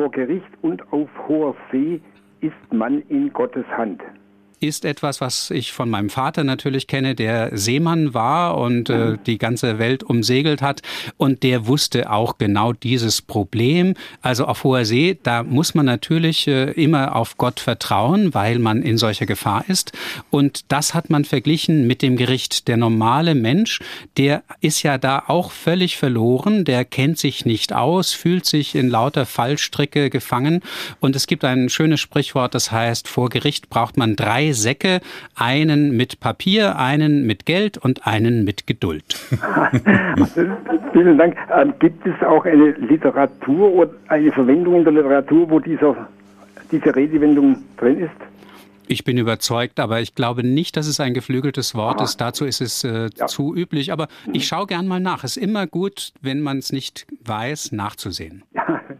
vor Gericht und auf hoher See ist man in Gottes Hand ist etwas, was ich von meinem Vater natürlich kenne, der Seemann war und äh, die ganze Welt umsegelt hat. Und der wusste auch genau dieses Problem. Also auf hoher See, da muss man natürlich äh, immer auf Gott vertrauen, weil man in solcher Gefahr ist. Und das hat man verglichen mit dem Gericht. Der normale Mensch, der ist ja da auch völlig verloren, der kennt sich nicht aus, fühlt sich in lauter Fallstricke gefangen. Und es gibt ein schönes Sprichwort, das heißt, vor Gericht braucht man drei Säcke, einen mit Papier, einen mit Geld und einen mit Geduld. Vielen Dank. Ähm, gibt es auch eine Literatur oder eine Verwendung in der Literatur, wo dieser, diese Redewendung drin ist? Ich bin überzeugt, aber ich glaube nicht, dass es ein geflügeltes Wort Aha. ist. Dazu ist es äh, ja. zu üblich. Aber ich schaue gern mal nach. Es ist immer gut, wenn man es nicht weiß, nachzusehen. Ja,